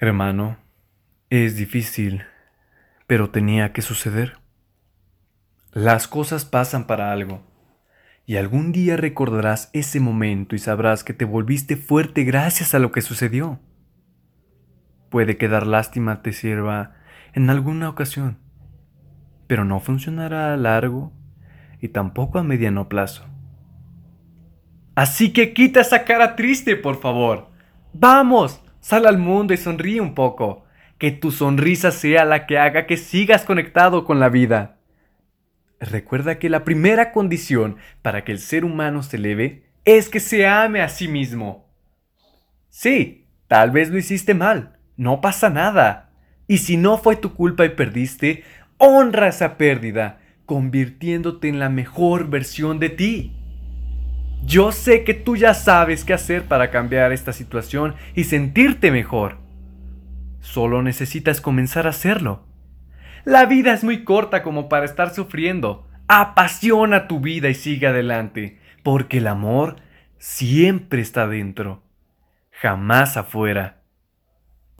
Hermano, es difícil, pero tenía que suceder. Las cosas pasan para algo, y algún día recordarás ese momento y sabrás que te volviste fuerte gracias a lo que sucedió. Puede que dar lástima te sirva en alguna ocasión, pero no funcionará a largo y tampoco a mediano plazo. Así que quita esa cara triste, por favor. Vamos, sal al mundo y sonríe un poco. Que tu sonrisa sea la que haga que sigas conectado con la vida. Recuerda que la primera condición para que el ser humano se eleve es que se ame a sí mismo. Sí, tal vez lo hiciste mal, no pasa nada. Y si no fue tu culpa y perdiste, honra esa pérdida, convirtiéndote en la mejor versión de ti. Yo sé que tú ya sabes qué hacer para cambiar esta situación y sentirte mejor. Solo necesitas comenzar a hacerlo. La vida es muy corta como para estar sufriendo. Apasiona tu vida y sigue adelante, porque el amor siempre está dentro, jamás afuera.